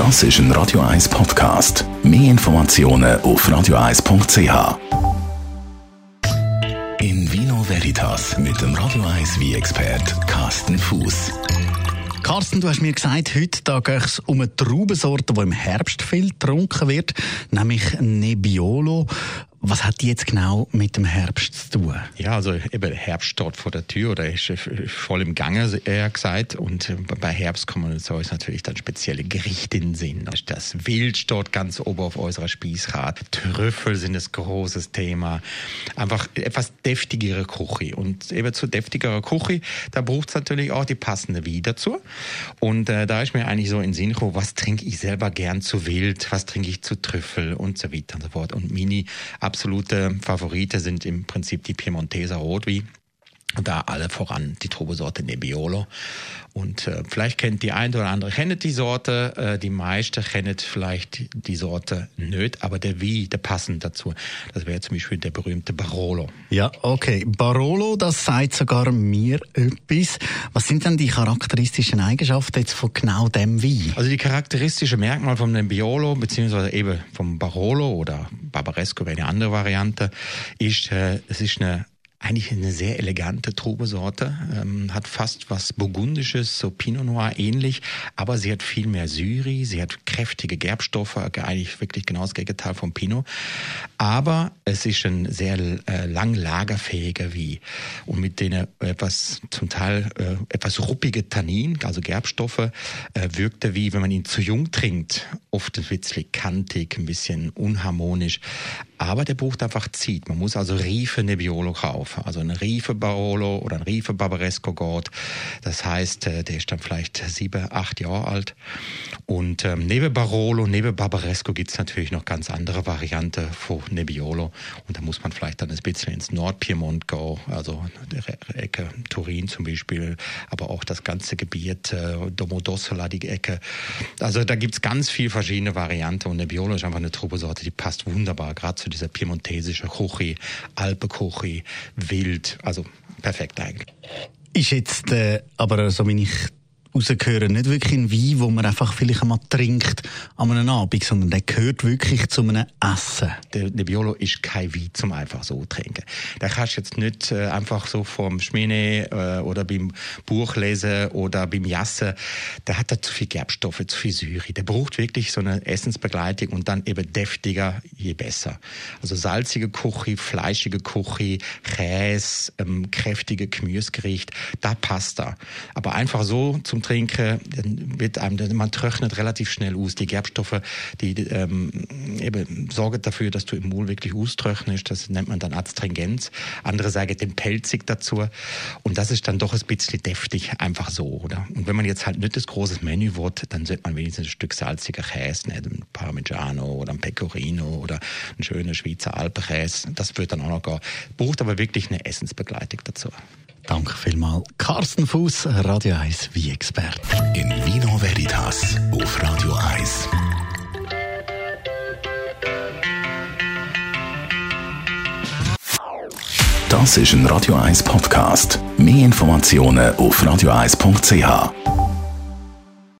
Das ist ein Radio 1 Podcast. Mehr Informationen auf radio1.ch. In Vino Veritas mit dem Radio 1 wie expert Carsten Fuß. Carsten, du hast mir gesagt, heute geht es um eine Traubensorte, die im Herbst viel getrunken wird, nämlich Nebbiolo. Was hat die jetzt genau mit dem Herbst zu tun? Ja, also eben Herbst steht vor der Tür oder ist voll im Gange, eher gesagt. Und äh, bei Herbst kommen uns natürlich dann spezielle Gerichte in den Sinn. Das Wild steht ganz oben auf unserer Spießkarte. Trüffel sind das großes Thema. Einfach etwas deftigere Küche. Und eben zu deftigerer Küche, da braucht es natürlich auch die passende Wein dazu. Und äh, da ist mir eigentlich so in Sinn gekommen, was trinke ich selber gern zu Wild, was trinke ich zu Trüffel und so weiter und so fort. Und Mini absolute Favorite sind im Prinzip die Piemonteser Rotwein. Da alle voran die Trubesorte Nebbiolo. Und äh, vielleicht kennt die eine oder andere kennt die Sorte, äh, die meiste kennt vielleicht die Sorte nicht, aber der Wie, der passend dazu. Das wäre zum Beispiel der berühmte Barolo. Ja, okay. Barolo, das sagt sogar mir etwas. Was sind denn die charakteristischen Eigenschaften jetzt von genau dem Wie? Also die charakteristischen Merkmale vom Nebbiolo, beziehungsweise eben vom Barolo oder Barbaresco wäre eine andere Variante, ist, äh, es ist eine eigentlich eine sehr elegante Trubesorte, ähm, hat fast was Burgundisches, so Pinot Noir ähnlich, aber sie hat viel mehr Syri, sie hat kräftige Gerbstoffe, eigentlich wirklich genau das Gegenteil vom Pinot. Aber es ist ein sehr äh, lang lagerfähiger wie und mit denen etwas zum Teil äh, etwas ruppige Tannin, also Gerbstoffe, äh, wirkt er wie, wenn man ihn zu jung trinkt, oft ein bisschen kantig, ein bisschen unharmonisch. Aber der braucht einfach Zeit. Man muss also Riefe Nebbiolo kaufen. Also ein Riefe Barolo oder ein Riefe Barbaresco Gott. Das heißt, äh, der ist dann vielleicht sieben, acht Jahre alt. Und ähm, neben Barolo, neben Barbaresco gibt's natürlich noch ganz andere Varianten von Nebbiolo. Und da muss man vielleicht dann ein bisschen ins Nordpiemont gehen, also der Ecke Turin zum Beispiel, aber auch das ganze Gebiet äh, Domodossola, die Ecke. Also da gibt's ganz viel verschiedene Varianten. Und Nebbiolo ist einfach eine Trubesorte, die passt wunderbar, gerade zu dieser piemontesischen Küche, Alpenküche, wild, also perfekt eigentlich. Ist jetzt äh, aber so, wie ich rausgehören. Nicht wirklich ein Wein, wo man einfach vielleicht einmal trinkt an einem Abend, sondern der gehört wirklich zu einem Essen. Der Nebbiolo ist kein Wein zum einfach so trinken. Da kannst du jetzt nicht äh, einfach so vom Schmine äh, oder beim Buch lesen oder beim Jassen. Der hat da zu viel Gerbstoffe, zu viel Syri. Der braucht wirklich so eine Essensbegleitung und dann eben deftiger, je besser. Also salzige Küche, fleischige Küche, Käse, ähm, kräftige Gemüsegericht, da passt er. Aber einfach so zum Trinken, wird einem, man trocknet relativ schnell aus. Die Gerbstoffe, die ähm, eben sorgen dafür, dass du im Mund wirklich austrocknest. Das nennt man dann Astringenz. Andere sagen den pelzig dazu. Und das ist dann doch ein bisschen deftig, einfach so, oder? Und wenn man jetzt halt nicht das große Menü wird, dann sollte man wenigstens ein Stück salziger Käse, nicht? ein Parmigiano oder ein Pecorino oder ein schöner Schweizer Alpenkäse. Das wird dann auch noch gehen. Braucht aber wirklich eine Essensbegleitung dazu. Danke vielmals. Carsten Fuß, Radio 1 wie Experte. In Vino Veritas auf Radio 1. Das ist ein Radio 1 Podcast. Mehr Informationen auf radio1.ch.